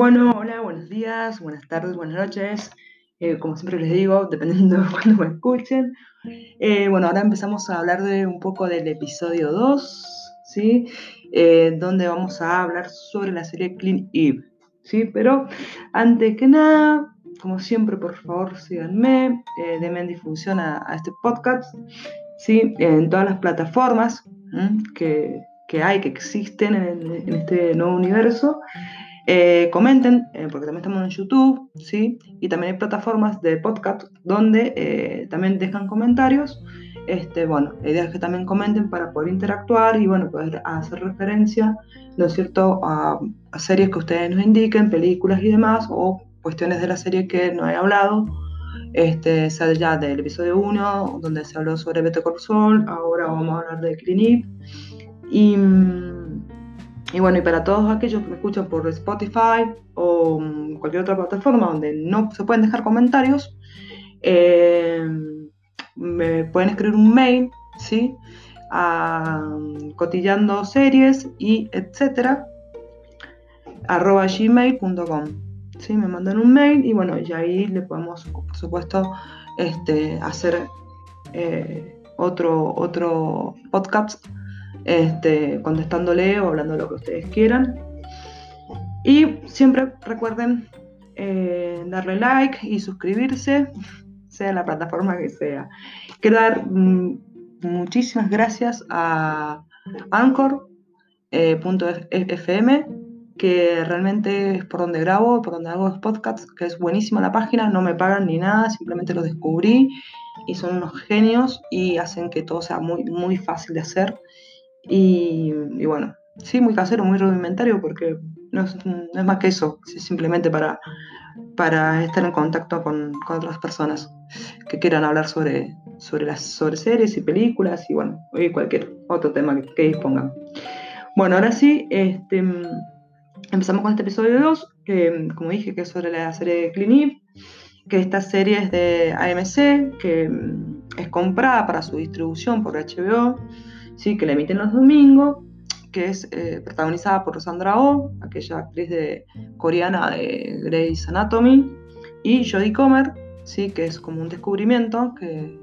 Bueno, hola, buenos días, buenas tardes, buenas noches. Eh, como siempre les digo, dependiendo de cuándo me escuchen. Eh, bueno, ahora empezamos a hablar de un poco del episodio 2, ¿sí? Eh, donde vamos a hablar sobre la serie Clean Eve, ¿sí? Pero antes que nada, como siempre, por favor, síganme, denme difusión a, este podcast, ¿sí? En todas las plataformas que, hay, que existen en este nuevo universo. Eh, comenten, eh, porque también estamos en YouTube, ¿sí? Y también hay plataformas de podcast donde eh, también dejan comentarios. Este, bueno, la idea es que también comenten para poder interactuar y, bueno, poder hacer referencia, ¿no es cierto?, a, series que ustedes nos indiquen, películas y demás, o cuestiones de la serie que no he hablado. Este, sea ya del episodio 1, donde se habló sobre Beto Corsol, ahora vamos a hablar de Clean Y mm, y bueno, y para todos aquellos que me escuchan por Spotify o mm, cualquier otra plataforma donde no se pueden dejar comentarios, eh, me pueden escribir un mail, ¿sí? A mm, cotillando series y etcétera, arroba gmail.com. ¿sí? Me mandan un mail y bueno, ya ahí le podemos, por supuesto, este, hacer eh, otro, otro podcast este, contestándole o hablando lo que ustedes quieran. Y siempre recuerden eh, darle like y suscribirse, sea la plataforma que sea. Quiero dar mm, muchísimas gracias a Anchor.fm, eh, que realmente es por donde grabo, por donde hago los podcasts, que es buenísima la página, no me pagan ni nada, simplemente lo descubrí y son unos genios y hacen que todo sea muy, muy fácil de hacer y, bueno, sí, muy casero, muy rudimentario, porque no es, más que eso, es simplemente para, para estar en contacto con, otras personas que quieran hablar sobre, sobre, las, sobre series y películas y bueno, y cualquier otro tema que, dispongan. Bueno, ahora sí, este, empezamos con este episodio 2, que como dije, que es sobre la serie de Clean que esta serie es de AMC, que es comprada para su distribución por HBO ¿sí? que la emiten los domingos, que es eh, protagonizada por Sandra Oh, aquella actriz de, coreana de Grey's Anatomy, y Jodie Comer, ¿sí? que es como un descubrimiento que,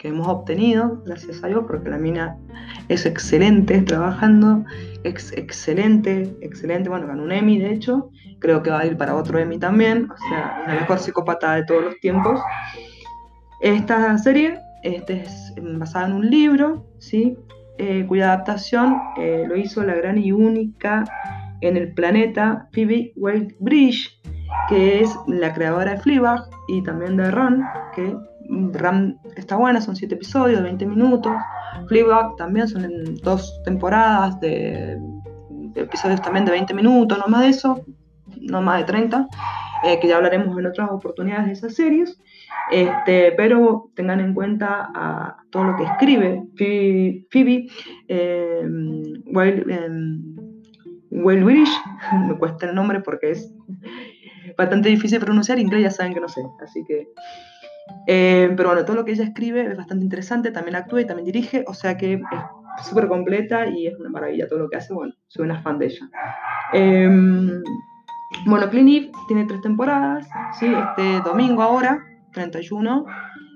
hemos obtenido, gracias a Dios, porque la mina es excelente trabajando, es excelente, excelente, bueno, ganó un Emmy de hecho, creo que va a ir para otro Emmy también, o sea, la mejor psicópata de todos los tiempos. Esta serie este es basada en un libro, ¿sí? Eh, cuya adaptación eh, lo hizo la gran y única en el planeta Phoebe Waite-Bridge, que es la creadora de Fleabag y también de Ron, que Ron está buena, son siete episodios de 20 minutos. Fleabag también son en dos temporadas de, episodios también de 20 minutos, no más de eso, no más de 30, eh, que ya hablaremos en otras oportunidades de esas series. Este, pero tengan en cuenta a todo lo que escribe Phoebe, eh, me cuesta el nombre porque es bastante difícil pronunciar, inglés ya saben que no sé, así que... Eh, pero bueno, todo lo que ella escribe es bastante interesante, también actúa y también dirige, o sea que es súper completa y es una maravilla todo lo que hace, bueno, soy una fan de ella. Bueno, Clint tiene tres temporadas, ¿sí? este domingo ahora 31,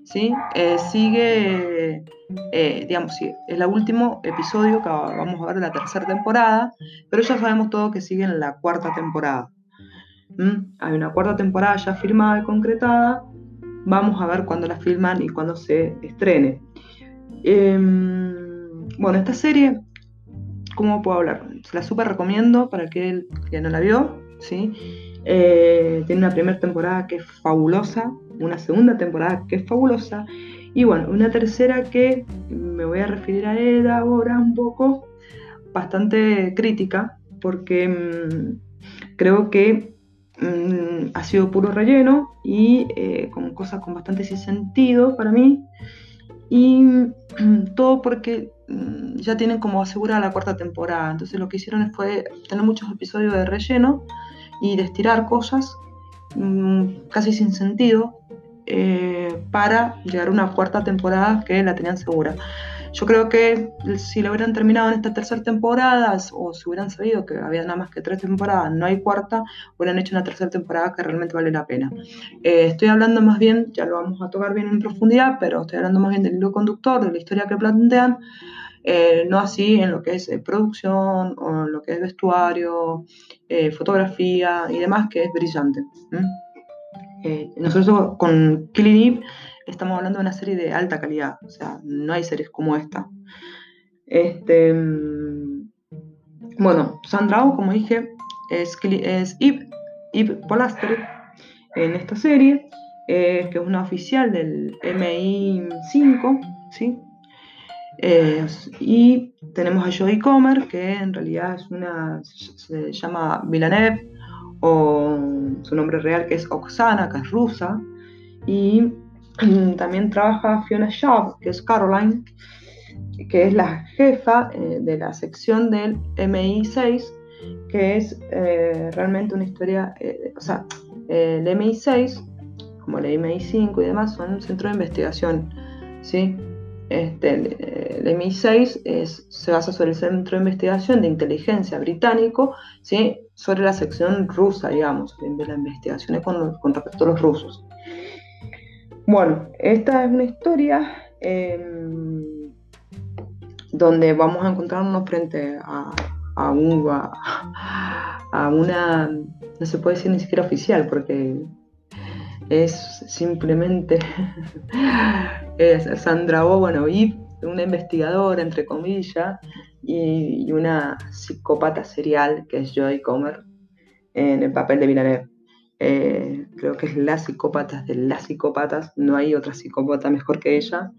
¿sí? Eh, sigue, eh, digamos, sí, es el último episodio que vamos a ver de la tercera temporada, pero ya sabemos todo que sigue en la cuarta temporada. ¿Mm? Hay una cuarta temporada ya firmada y concretada, vamos a ver cuándo la filman y cuándo se estrene. Em, bueno, esta serie, ¿cómo puedo hablar? Se la súper recomiendo para aquel que no la vio, ¿sí? Eh, tiene una primera temporada que es fabulosa, una segunda temporada que es fabulosa y bueno, una tercera que me voy a referir a ella ahora un poco, bastante crítica, porque mm, creo que mm, ha sido puro relleno y eh, con cosas con bastante sin sentido para mí. Y mm, todo porque ya tienen como asegurada la cuarta temporada. Entonces lo que hicieron fue tener muchos episodios de relleno y de cosas mm, casi sin sentido eh, para llegar a una cuarta temporada que la tenían segura. Yo creo que si lo hubieran terminado en esta tercera temporada, o si hubieran sabido que había nada más que tres temporadas, no hay cuarta, hubieran hecho una tercera temporada que realmente vale la pena. Eh, estoy hablando más bien, ya lo vamos a tocar bien en profundidad, pero estoy hablando más bien del hilo conductor, de la historia que plantean, eh, no así en lo que es producción o en lo que es vestuario, fotografía y demás, que es brillante. nosotros con Killing estamos hablando de una serie de alta calidad, o sea, no hay series como esta. Este, mm, bueno, Sandra Oh, como dije, es, es Eve, Polastri en esta serie, que es una oficial del MI5, ¿sí? y tenemos a Joey Comer, que en realidad es una, se llama Villanev, o su nombre real que es Oksana, que es rusa, y También trabaja Fiona Shaw, que es Caroline, que es la jefa eh, de la sección del MI6, que es eh, realmente una historia, eh, o sea, el MI6, como el MI5 y demás, son un centro de investigación, ¿sí? Este, el, MI6 es, se basa sobre el centro de investigación de inteligencia británico, ¿sí? sobre la sección rusa, digamos, de las investigaciones con, con respecto a los rusos. Bueno, esta es una historia em, donde vamos a encontrarnos frente a, una, no se puede decir ni siquiera oficial, porque es simplemente es Sandra y una investigadora, entre comillas, y, una psicópata serial, que es Joy Comer, en el papel de Villanelle. Eh, creo que es la psicópata de las psicópatas, no hay otra psicópata mejor que ella.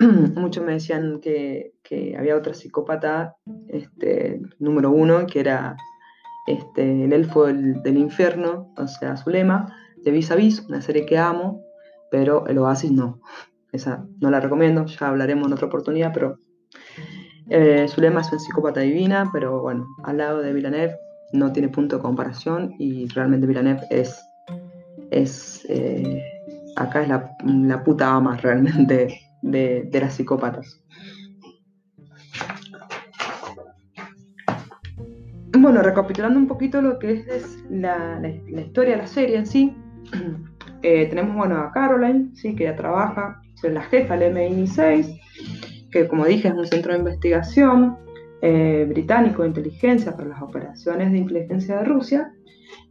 Muchos me decían que, había otra psicópata, este, número uno, que era este, el elfo del, infierno, o sea, Zulema, de Vis a Vis, una serie que amo, pero el Oasis no. Esa no la recomiendo, ya hablaremos en otra oportunidad, pero eh, es una psicópata divina, pero bueno, al lado de Villeneuve no tiene punto de comparación y realmente Villeneuve es, es eh, acá es la, la, puta ama realmente de, las psicópatas. Bueno, recapitulando un poquito lo que es la, la, historia de la serie en sí, eh, tenemos bueno, a Caroline, ¿sí? que ya trabaja, es la jefa del MI6, que como dije es un centro de investigación eh, británico de inteligencia para las operaciones de inteligencia de Rusia,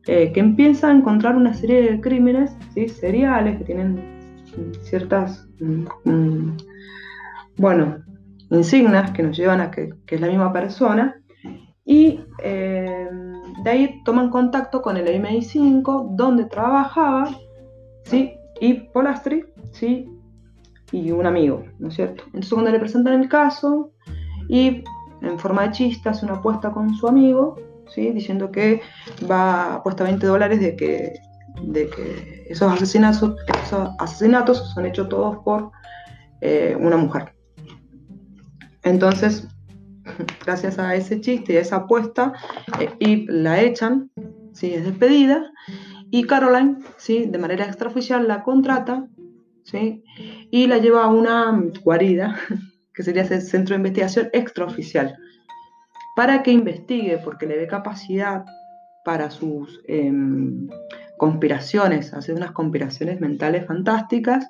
eh, que empieza a encontrar una serie de crímenes ¿sí? seriales que tienen ciertas, mm, mm, bueno, insignias que nos llevan a que, es la misma persona, y eh, de ahí toman contacto con el MI5, donde trabajaba, ¿sí? y Polastri, ¿sí? y un amigo, ¿no es cierto? Entonces cuando le presentan el caso, y en forma de chiste, hace una apuesta con su amigo, ¿sí? diciendo que va apuesta 20 dólares de que, de que esos, asesinatos, esos asesinatos son hechos todos por eh, una mujer. Entonces, gracias a ese chiste y a esa apuesta, eh, la echan, ¿sí? es despedida, y Caroline, ¿sí? de manera extraoficial, la contrata ¿sí? y la lleva a una guarida que sería ese centro de investigación extraoficial, para que investigue, porque le dé capacidad para sus em, conspiraciones, hacer unas conspiraciones mentales fantásticas,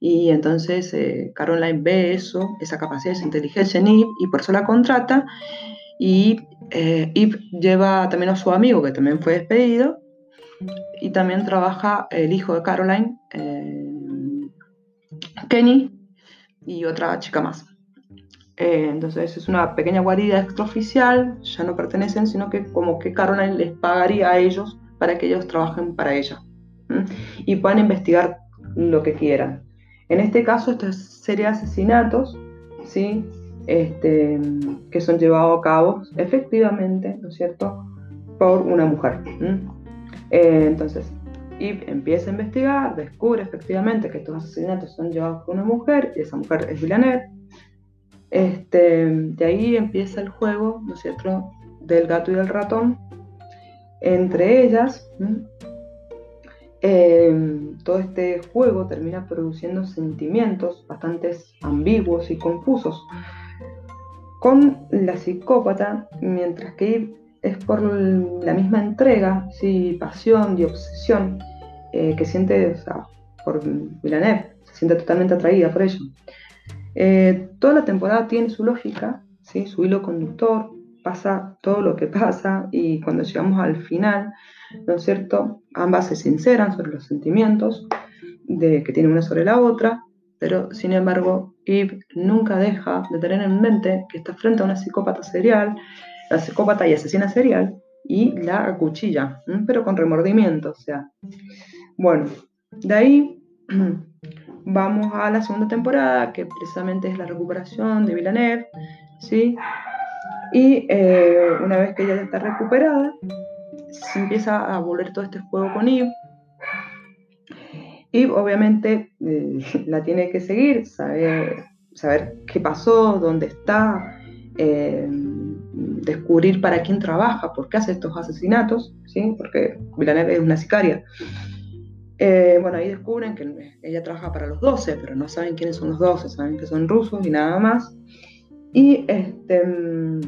y entonces eh, Caroline ve eso, esa capacidad, esa inteligencia en y por eso la contrata, y eh, lleva también a su amigo, que también fue despedido, y también trabaja el hijo de Caroline, eh, Kenny, y otra chica más. Eh, entonces es una pequeña guarida extraoficial, ya no pertenecen, sino que como que Caroline les pagaría a ellos para que ellos trabajen para ella y puedan investigar lo que quieran. En este caso, esto serían asesinatos, ¿sí? Este, que son llevados a cabo efectivamente, ¿no es cierto?, por una mujer. Eh, entonces, y empieza a investigar, descubre efectivamente que estos asesinatos son llevados por una mujer, y esa mujer es Villanelle, este, de ahí empieza el juego, ¿no es cierto?, del gato y del ratón entre ellas. eh, todo este juego termina produciendo sentimientos bastante ambiguos y confusos con la psicópata, mientras que es por la misma entrega, sí, pasión y obsesión eh, que siente por Villeneuve, se siente totalmente atraída por ello. Eh, toda la temporada tiene su lógica, su hilo conductor, pasa todo lo que pasa y cuando llegamos al final, ¿no es cierto? Ambas se sinceran sobre los sentimientos de, que tienen una sobre la otra, pero sin embargo, Eve nunca deja de tener en mente que está frente a una psicópata serial, la psicópata y asesina serial, y la acuchilla, pero con remordimiento, o sea. Bueno, de ahí vamos a la segunda temporada, que precisamente es la recuperación de Villeneuve, ¿sí? Y eh, una vez que ella ya está recuperada, se empieza a volver todo este juego con Eve. Y obviamente eh, la tiene que seguir, saber, saber qué pasó, dónde está, eh, descubrir para quién trabaja, por qué hace estos asesinatos, ¿sí? porque Villanelle es una sicaria. Bueno, ahí descubren que ella trabaja para los 12, pero no saben quiénes son los 12, saben que son rusos y nada más. Y este. Mm,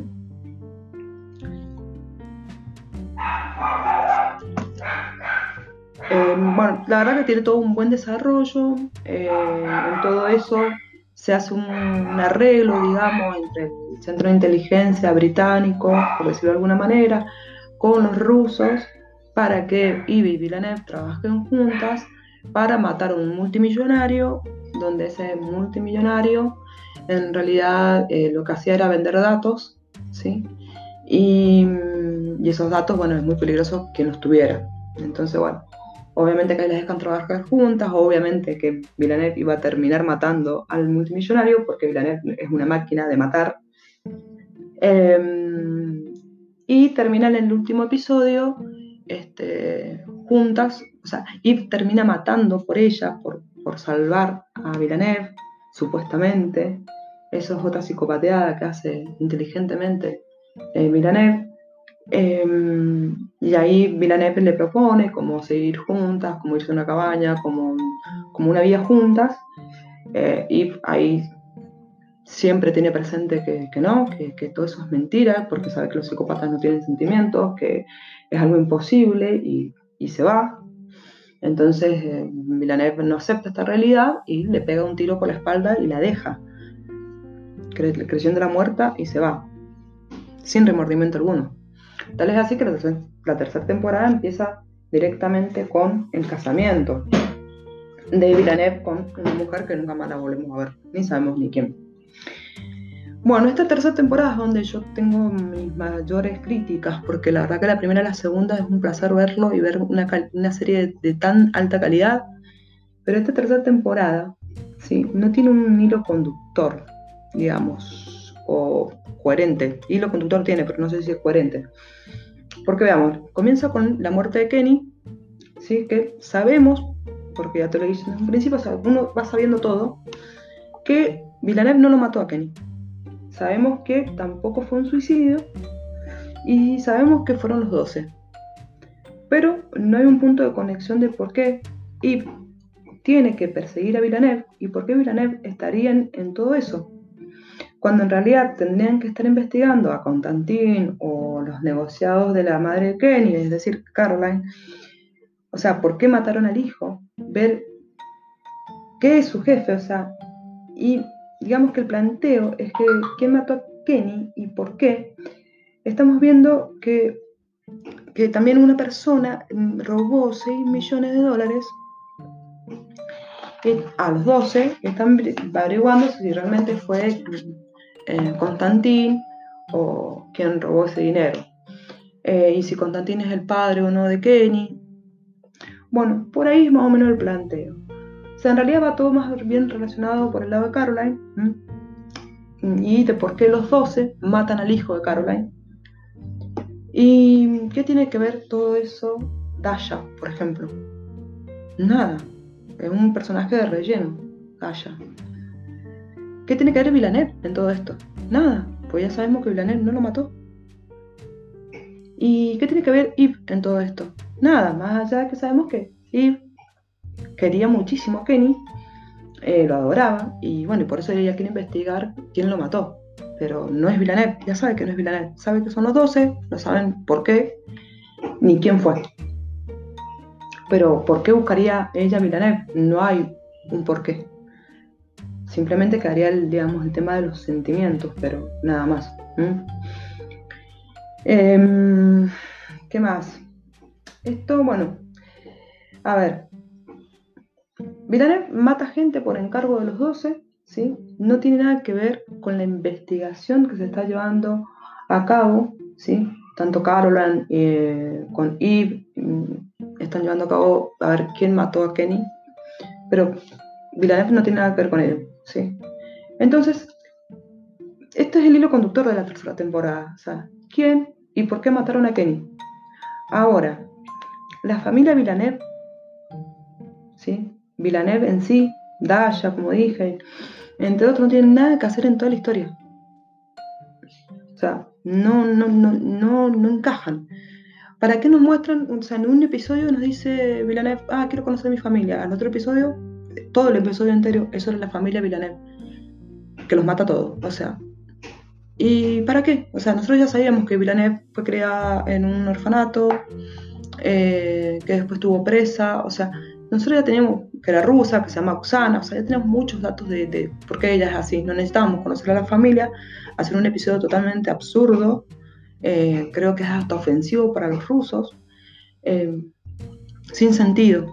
eh, bueno, la verdad que tiene todo un buen desarrollo. Eh, en todo eso se hace un, arreglo, digamos, entre el Centro de Inteligencia británico, por decirlo de alguna manera, con los rusos, para que Ivy y Villeneuve trabajen juntas para matar a un multimillonario, donde ese multimillonario en realidad eh, lo que hacía era vender datos, ¿sí? Y, esos datos, bueno, es muy peligroso que los tuviera. Entonces, bueno, obviamente que las dejan trabajar juntas, obviamente que Villeneuve iba a terminar matando al multimillonario, porque Villeneuve es una máquina de matar. Em, y terminan en el último episodio este, juntas, o sea, y termina matando por ella, por, por salvar a Villeneuve, supuestamente. Eso es otra psicopateada que hace inteligentemente eh, em, y ahí Villeneuve le propone como seguir juntas, como irse a una cabaña, como, una vida juntas. Eh, y ahí siempre tiene presente que, no, que, todo eso es mentira, porque sabe que los psicópatas no tienen sentimientos, que es algo imposible y, se va. Entonces eh, no acepta esta realidad y le pega un tiro por la espalda y la deja creyendo la muerta y se va, sin remordimiento alguno. Tal es así que la, tercera temporada empieza directamente con el casamiento de Villeneuve con una mujer que nunca más la volvemos a ver, ni sabemos ni quién. Bueno, esta tercera temporada es donde yo tengo mis mayores críticas, porque la verdad que la primera y la segunda es un placer verlo y ver una, serie de, tan alta calidad, pero esta tercera temporada ¿sí? no tiene un hilo conductor, digamos, o coherente. Y lo conductor tiene, pero no sé si es coherente. Porque veamos, comienza con la muerte de Kenny, ¿sí? que sabemos, porque ya te lo dije en un principio, uno va sabiendo todo, que Villeneuve no lo mató a Kenny. Sabemos que tampoco fue un suicidio y sabemos que fueron los 12. Pero no hay un punto de conexión de por qué Yves tiene que perseguir a Villeneuve y por qué Villeneuve estaría en todo eso cuando en realidad tendrían que estar investigando a Constantin o los negociados de la madre de Kenny, es decir, Caroline. O sea, ¿por qué mataron al hijo? Ver qué es su jefe, o sea, y digamos que el planteo es que quién mató a Kenny y por qué. Estamos viendo que, que también una persona robó 6 millones de dólares a los 12 están averiguando si realmente fue eh, Constantín o quien robó ese dinero. Eh, y si Constantín es el padre o no de Kenny. Bueno, por ahí es más o menos el planteo. O sea, en realidad va todo más bien relacionado por el lado de Caroline. Y de por qué los 12 matan al hijo de Caroline. ¿Y qué tiene que ver todo eso Dasha, por ejemplo? Nada. Es un personaje de relleno, Dasha. ¿Qué tiene que ver Villanelle en todo esto? Nada, pues ya sabemos que Villanelle no lo mató. ¿Y qué tiene que ver Yves en todo esto? Nada, más allá de que sabemos que y quería muchísimo a Kenny, eh, lo adoraba, y bueno, y por eso ella quiere investigar quién lo mató. Pero no es Villanelle, ya sabe que no es Villanelle, sabe que son los 12, no saben por qué, ni quién fue. Pero ¿por qué buscaría ella a Villanelle? No hay un por qué. Simplemente quedaría el, digamos, el tema de los sentimientos, pero nada más. Em, ¿Qué más? Esto, bueno, a ver. Villeneuve mata gente por encargo de los 12, ¿sí? No tiene nada que ver con la investigación que se está llevando a cabo, ¿sí? Tanto Caroline eh, con Eve mm, están llevando a cabo a ver quién mató a Kenny, pero Villeneuve no tiene nada que ver con ello, ¿sí? Entonces, este es el hilo conductor de la tercera temporada, o sea, ¿quién y por qué mataron a Kenny? Ahora, la familia Villeneuve, ¿sí? Villeneuve en sí, Dasha, como dije, entre otros, no tienen nada que hacer en toda la historia. O sea, no, no, no, no, no encajan. ¿Para qué nos muestran? O sea, en un episodio nos dice Villeneuve, ah, quiero conocer a mi familia. Al otro episodio, todo el episodio entero, eso es la familia Villeneuve, que los mata a todos. O sea, ¿y para qué? O sea, nosotros ya sabíamos que Villeneuve fue creada en un orfanato, eh, que después tuvo presa, o sea, nosotros ya teníamos que era rusa, que se llama Oksana, o sea, ya tenemos muchos datos de, por qué ella es así, no necesitábamos conocer a la familia, hacer un episodio totalmente absurdo, eh, creo que es hasta ofensivo para los rusos, eh, sin sentido,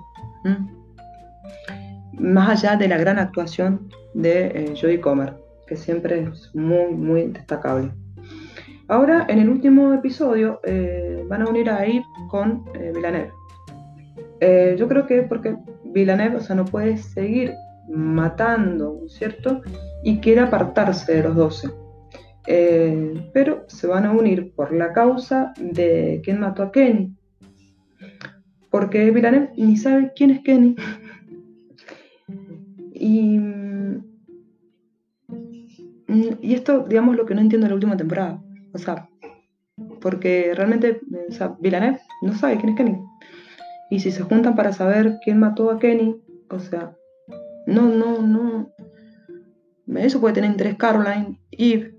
más allá de la gran actuación de Jodie Comer, que siempre es muy, muy destacable. Ahora, en el último episodio, van a unir a Eve con eh, Villanelle. Eh, yo creo que porque Villanelle, o sea, no puede seguir matando, ¿cierto? Y quiere apartarse de los 12. Eh, pero se van a unir por la causa de quién mató a Kenny. Porque Villanelle ni sabe quién es Kenny. y, y esto, digamos, lo que no entiendo en la última temporada. O sea, porque realmente o Villeneuve no sabe quién es Kenny. Y si se juntan para saber quién mató a Kenny, o sea, no, no, no. Eso puede tener interés Caroline, Eve,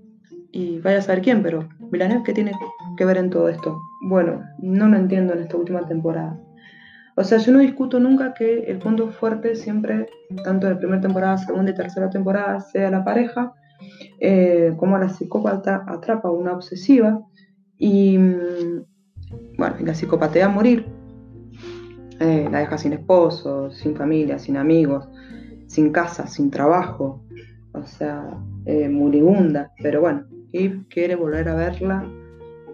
y vaya a saber quién, pero Villeneuve, ¿qué tiene que ver en todo esto? Bueno, no lo entiendo en esta última temporada. O sea, yo no discuto nunca que el punto fuerte siempre, tanto de primera temporada, segunda y tercera temporada, sea la pareja, eh, como la psicópata atrapa a una obsesiva, y mm, bueno, la psicopatea a morir. Eh, la deja sin esposo, sin familia, sin amigos, sin casa, sin trabajo. O sea, eh, moribunda. Pero bueno, Eve quiere volver a verla.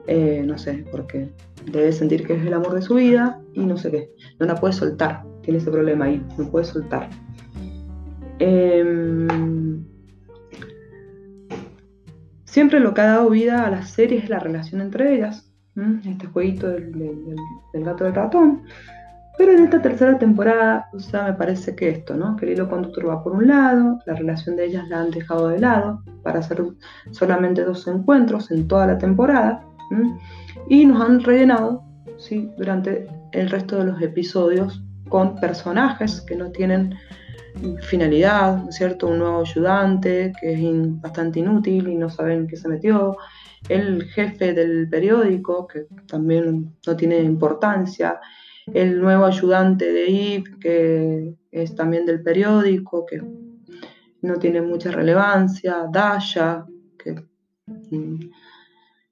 Eh, no sé, porque debe sentir que es el amor de su vida y no sé qué. No la puede soltar. Tiene ese problema ahí. No puede soltar. Em, Siempre lo que ha dado vida a las series es la relación entre ellas, este jueguito del, gato del ratón. Pero en esta tercera temporada, o sea, me parece que esto, ¿no? Que el hilo conductor va por un lado, la relación de ellas la han dejado de lado para hacer solamente dos encuentros en toda la temporada y nos han rellenado, ¿sí? Durante el resto de los episodios con personajes que no tienen finalidad, ¿cierto? Un nuevo ayudante que es bastante inútil y no saben qué se metió, el jefe del periódico que también no tiene importancia, el nuevo ayudante de IP que es también del periódico que no tiene mucha relevancia, Dasha que mm,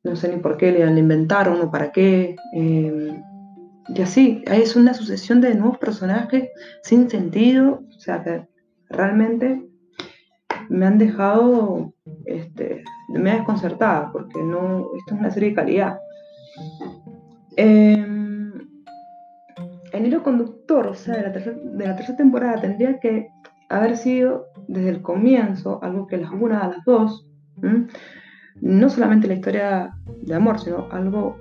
no sé ni por qué le inventaron o para qué. Eh, y así, es una sucesión de nuevos personajes sin sentido, o sea que realmente me han dejado, este, me ha desconcertada, porque no, esto es una serie de calidad. Em, el hilo conductor, o sea, de la, tercera, temporada tendría que haber sido desde el comienzo algo que las una a las dos, no solamente la historia de amor, sino algo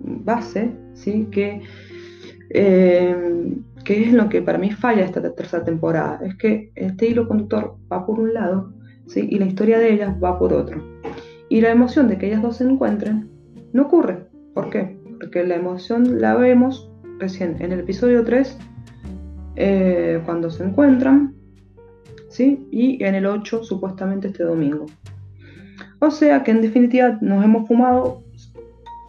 base, ¿sí? Que, eh, que es lo que para mí falla esta tercera temporada, es que este hilo conductor va por un lado, ¿sí? Y la historia de ellas va por otro. Y la emoción de que ellas dos se encuentren no ocurre. ¿Por qué? Porque la emoción la vemos recién en el episodio 3, eh, cuando se encuentran, ¿sí? Y en el 8 supuestamente este domingo. O sea que en definitiva nos hemos fumado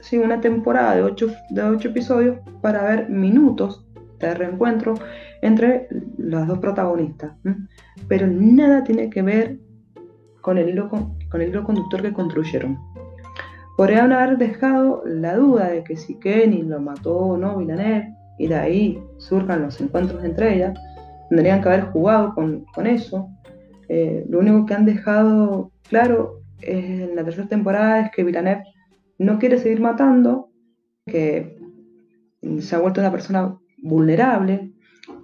¿sí? una temporada de 8, de 8 episodios para ver minutos de reencuentro entre las dos protagonistas. Pero nada tiene que ver con el hilo, con, el hilo conductor que construyeron. Podrían haber dejado la duda de que si Kenny lo mató o no Villanelle, y de ahí surjan los encuentros entre ellas, tendrían que haber jugado con, eso. Eh, lo único que han dejado claro en la tercera temporada es que Villanelle no quiere seguir matando, que se ha vuelto una persona vulnerable,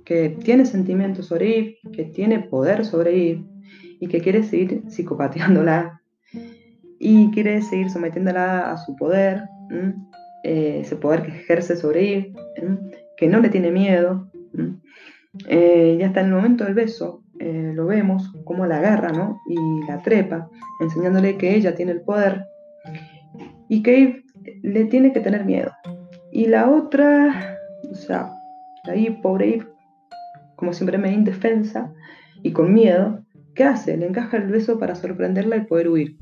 que tiene sentimientos sobre Eve, que tiene poder sobre Eve y que quiere seguir psicopateándola y quiere seguir sometiéndola a su poder, eh, ese poder que ejerce sobre Eve, que no le tiene miedo. Eh, y hasta el momento del beso eh, lo vemos como la agarra ¿no? y la trepa, enseñándole que ella tiene el poder y que Eve le tiene que tener miedo. Y la otra, o sea, ahí pobre Eve, como siempre me indefensa y con miedo, ¿qué hace? Le encaja el beso para sorprenderla y poder huir.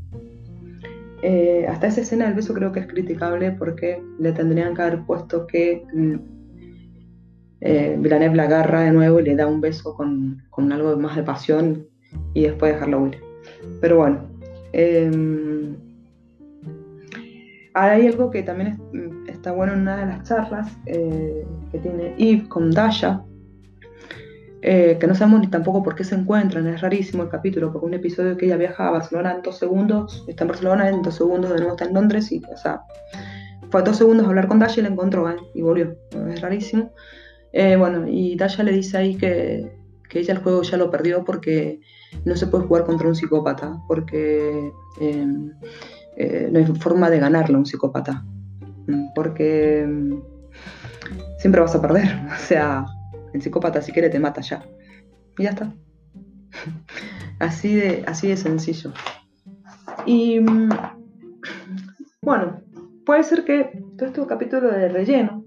Eh, hasta esa escena del beso creo que es criticable porque le tendrían que haber puesto que eh, Villeneuve la agarra de nuevo y le da un beso con, con algo más de pasión y después dejarla huir. Pero bueno, em, hay algo que también mm, está bueno en una de las charlas eh, que tiene Eve con Dasha, eh, que no sabemos ni tampoco por qué se encuentran, es rarísimo el capítulo, porque un episodio que ella viaja a Barcelona en dos segundos, está en Barcelona, en dos segundos de nuevo está en Londres, y, o sea, fue dos segundos a hablar con Dasha y la encontró, ¿eh? y volvió, es rarísimo. bueno, y Dasha le dice ahí que, que ella el juego ya lo perdió porque no se puede jugar contra un psicópata, porque em, eh, no hay forma de ganarle a un psicópata, mm, porque mm, siempre vas a perder. O sea, el psicópata si quiere te mata ya. Y ya está. Así de, así de sencillo. Y mm, bueno, puede ser que todo este capítulo de relleno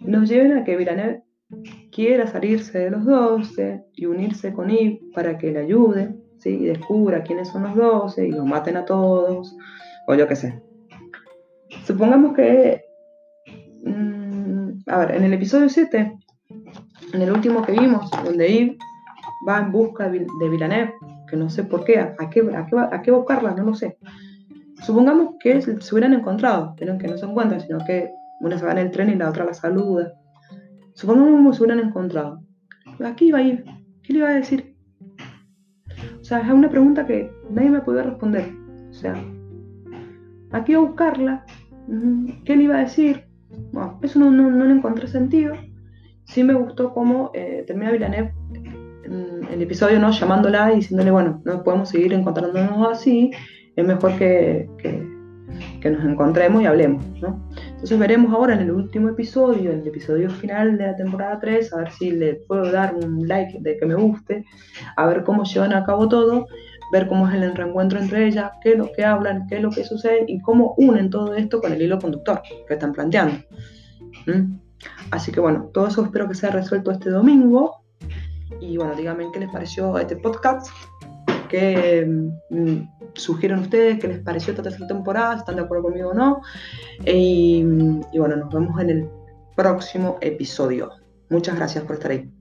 nos lleven a que Villanelle quiera salirse de los 12 y unirse con Eve para que le ayude y descubra quiénes son los 12 y los maten a todos, o yo qué sé. Supongamos que, mm, a ver, en el episodio 7, en el último que vimos, donde Eve va en busca de Villanelle, que no sé por qué, a qué, a qué, a qué buscarla, no lo sé. Supongamos que se hubieran encontrado, pero que no se encuentran, sino que una se va en el tren y la otra la saluda. Supongamos que se hubieran encontrado. Aquí iba a ir. ¿Qué le iba a decir? O sea, es una pregunta que nadie me puede responder. O sea, a buscarla, ¿qué le iba a decir? Eso no, no, le encontré sentido. Sí me gustó cómo eh, termina Villeneuve en el episodio, ¿no? Llamándola y diciéndole, bueno, no podemos seguir encontrándonos así, es mejor que, que, nos encontremos y hablemos, ¿no? Entonces veremos ahora en el último episodio, en el episodio final de la temporada 3, a ver si le puedo dar un like de que me guste, a ver cómo llevan a cabo todo, ver cómo es el reencuentro entre ellas, qué es lo que hablan, qué es lo que sucede y cómo unen todo esto con el hilo conductor que están planteando. ¿Mm? Así que bueno, todo eso espero que sea resuelto este domingo. Y bueno, díganme qué les pareció este podcast, qué mm, sugieren ustedes, qué les pareció esta tercera temporada, están de acuerdo conmigo o no. y bueno, nos vemos en el próximo episodio. Muchas gracias por estar ahí.